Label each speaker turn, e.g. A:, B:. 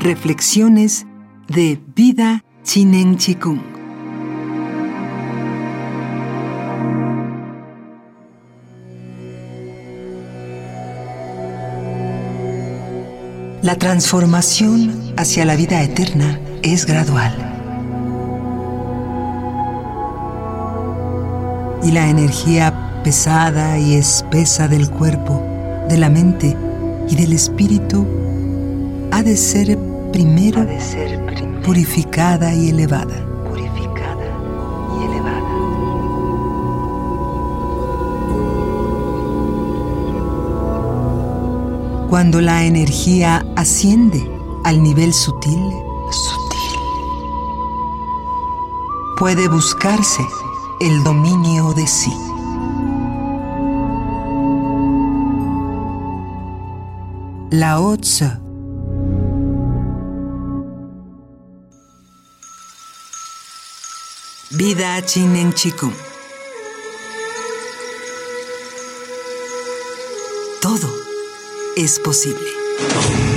A: Reflexiones de Vida Chinen Chikung. La transformación hacia la vida eterna es gradual. Y la energía pesada y espesa del cuerpo, de la mente y del espíritu ha de ser primero, purificada y elevada.
B: Purificada y elevada.
A: Cuando la energía asciende al nivel sutil,
B: Sutil.
A: puede buscarse el dominio de sí. Lao Tzu Vida Chinen Chikung Todo es posible.